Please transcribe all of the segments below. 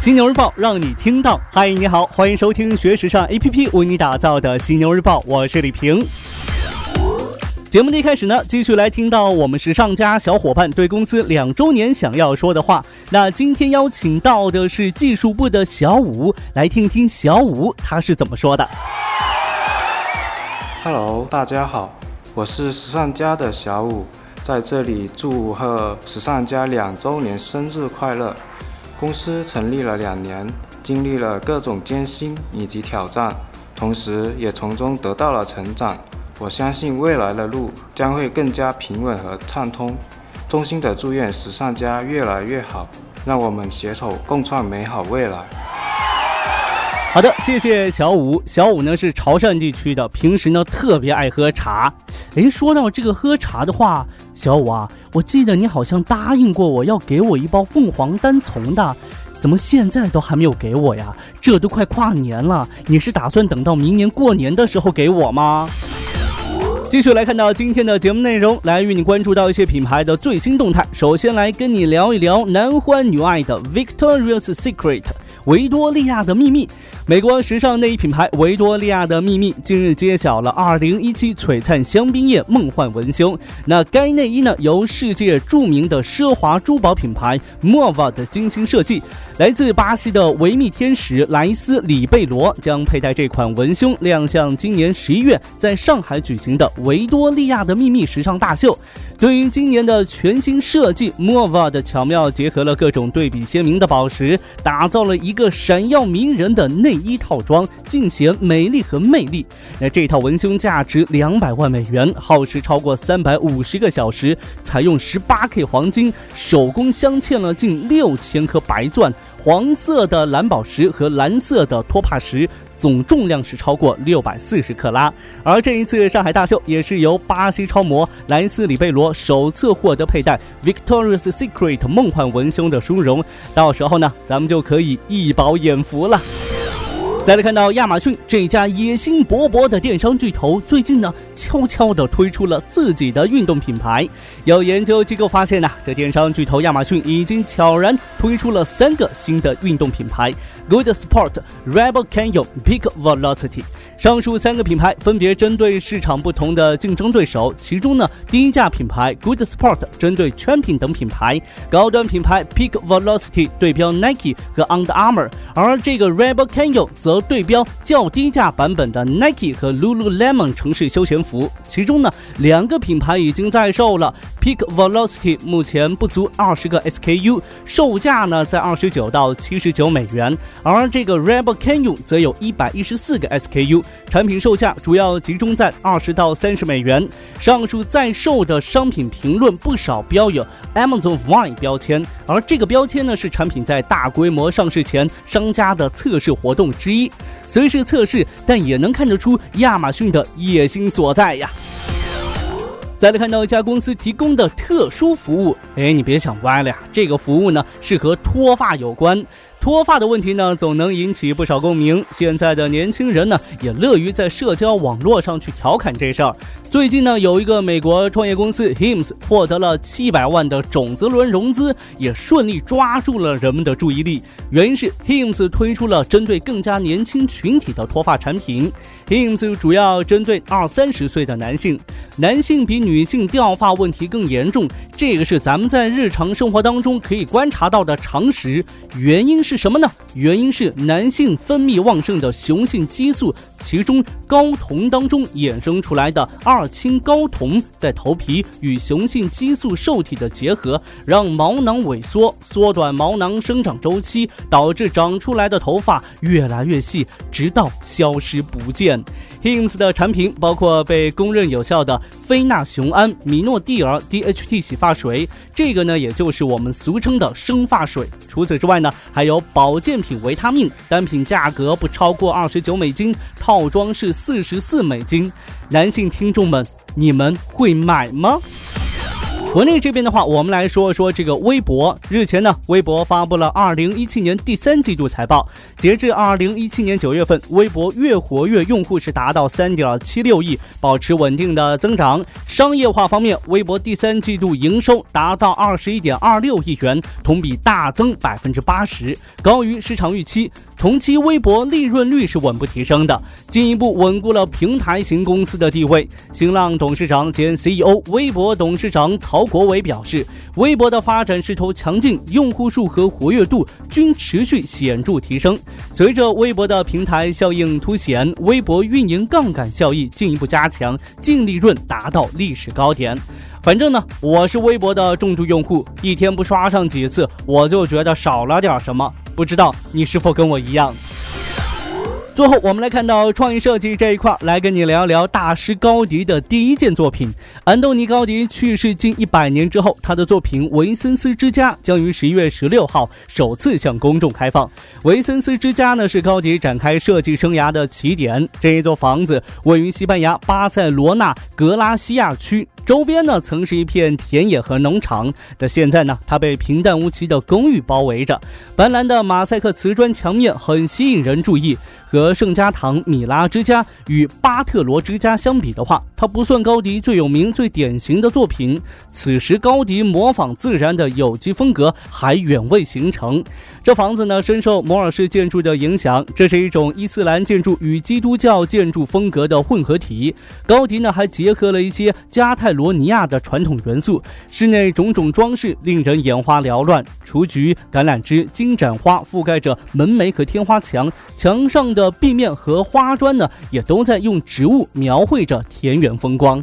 犀牛日报让你听到。嗨，你好，欢迎收听学时尚 APP 为你打造的犀牛日报，我是李平。节目的一开始呢，继续来听到我们时尚家小伙伴对公司两周年想要说的话。那今天邀请到的是技术部的小五，来听听小五他是怎么说的。Hello，大家好，我是时尚家的小五，在这里祝贺时尚家两周年生日快乐。公司成立了两年，经历了各种艰辛以及挑战，同时也从中得到了成长。我相信未来的路将会更加平稳和畅通。衷心的祝愿时尚家越来越好，让我们携手共创美好未来。好的，谢谢小五。小五呢是潮汕地区的，平时呢特别爱喝茶。诶，说到这个喝茶的话，小五啊，我记得你好像答应过我要给我一包凤凰单丛的，怎么现在都还没有给我呀？这都快跨年了，你是打算等到明年过年的时候给我吗？继续来看到今天的节目内容，来与你关注到一些品牌的最新动态。首先来跟你聊一聊男欢女爱的 Victoria's Secret 维多利亚的秘密。美国时尚内衣品牌维多利亚的秘密近日揭晓了2017璀璨香槟夜梦幻文胸。那该内衣呢，由世界著名的奢华珠宝品牌 Mova 的精心设计。来自巴西的维密天使莱斯里贝罗将佩戴这款文胸亮相今年十一月在上海举行的维多利亚的秘密时尚大秀。对于今年的全新设计，Mova 的巧妙结合了各种对比鲜明的宝石，打造了一一个闪耀迷人的内衣套装，尽显美丽和魅力。那这套文胸价值两百万美元，耗时超过三百五十个小时，采用十八 K 黄金，手工镶嵌了近六千颗白钻。黄色的蓝宝石和蓝色的托帕石，总重量是超过六百四十克拉。而这一次上海大秀也是由巴西超模莱斯里贝罗首次获得佩戴 Victoria's Secret 梦幻文胸的殊荣。到时候呢，咱们就可以一饱眼福了。再来看到亚马逊这家野心勃勃的电商巨头，最近呢悄悄地推出了自己的运动品牌。有研究机构发现呢，这电商巨头亚马逊已经悄然推出了三个新的运动品牌：Good Sport、Rebel Canyon、Peak Velocity。上述三个品牌分别针对市场不同的竞争对手。其中呢，低价品牌 Good Sport 针对圈品等品牌，高端品牌 Peak Velocity 对标 Nike 和 Under Armour，而这个 Rebel Canyon 则对标较低价版本的 Nike 和 Lululemon 城市休闲服。其中呢，两个品牌已经在售了。Peak Velocity 目前不足二十个 SKU，售价呢在二十九到七十九美元，而这个 Rebel Canyon 则有一百一十四个 SKU，产品售价主要集中在二十到三十美元。上述在售的商品评论不少标有 Amazon Wine 标签，而这个标签呢是产品在大规模上市前商家的测试活动之一。虽是测试，但也能看得出亚马逊的野心所在呀。再来看到一家公司提供的特殊服务，哎，你别想歪了呀，这个服务呢是和脱发有关。脱发的问题呢，总能引起不少共鸣。现在的年轻人呢，也乐于在社交网络上去调侃这事儿。最近呢，有一个美国创业公司 Hims 获得了七百万的种子轮融资，也顺利抓住了人们的注意力。原因是 Hims 推出了针对更加年轻群体的脱发产品。Hims 主要针对二三十岁的男性，男性比女性掉发问题更严重，这个是咱们在日常生活当中可以观察到的常识。原因是。什么呢？原因是男性分泌旺盛的雄性激素，其中睾酮当中衍生出来的二氢睾酮，在头皮与雄性激素受体的结合，让毛囊萎缩，缩短毛囊生长周期，导致长出来的头发越来越细，直到消失不见。Hims 的产品包括被公认有效的非那雄安米诺地尔 DHT 洗发水，这个呢也就是我们俗称的生发水。除此之外呢，还有保健品维他命，单品价格不超过二十九美金，套装是四十四美金。男性听众们，你们会买吗？国内这边的话，我们来说说这个微博。日前呢，微博发布了二零一七年第三季度财报。截至二零一七年九月份，微博月活跃用户是达到三点七六亿，保持稳定的增长。商业化方面，微博第三季度营收达到二十一点二六亿元，同比大增百分之八十，高于市场预期。同期微博利润率是稳步提升的，进一步稳固了平台型公司的地位。新浪董事长兼 CEO、微博董事长曹曹国伟表示，微博的发展势头强劲，用户数和活跃度均持续显著提升。随着微博的平台效应凸显，微博运营杠杆效益进一步加强，净利润达到历史高点。反正呢，我是微博的重度用户，一天不刷上几次，我就觉得少了点什么。不知道你是否跟我一样？最后，我们来看到创意设计这一块，来跟你聊一聊大师高迪的第一件作品。安东尼高迪去世近一百年之后，他的作品维森斯之家将于十一月十六号首次向公众开放。维森斯之家呢，是高迪展开设计生涯的起点。这一座房子位于西班牙巴塞罗那格拉西亚区。周边呢，曾是一片田野和农场，但现在呢，它被平淡无奇的公寓包围着。斑斓的马赛克瓷砖墙面很吸引人注意。和圣家堂米拉之家与巴特罗之家相比的话，它不算高迪最有名、最典型的作品。此时，高迪模仿自然的有机风格还远未形成。这房子呢，深受摩尔式建筑的影响，这是一种伊斯兰建筑与基督教建筑风格的混合体。高迪呢，还结合了一些加泰罗罗尼亚的传统元素，室内种种装饰令人眼花缭乱，雏菊、橄榄枝、金盏花覆盖着门楣和天花墙，墙上。的壁面和花砖呢，也都在用植物描绘着田园风光。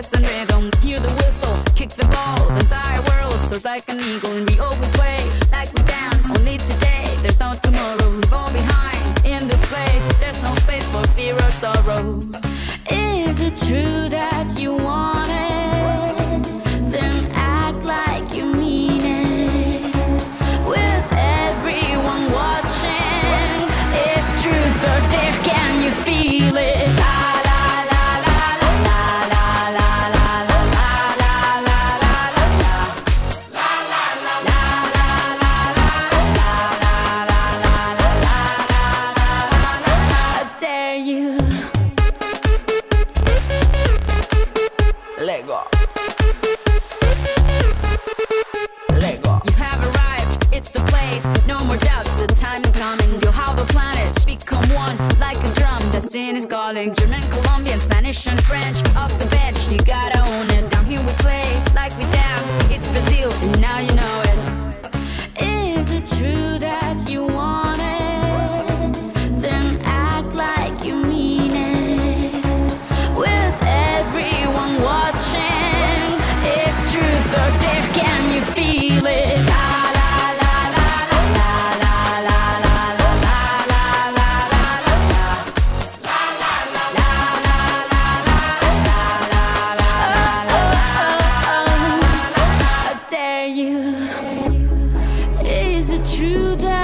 less rhythm. Hear the whistle, kick the ball, the entire world soars like an eagle. In Rio, we play. Colombian, Spanish, and French. Off the bench, you gotta own it. Down here we play like we dance. It's Brazil, and now you know it. Is it true that you want? Is it true that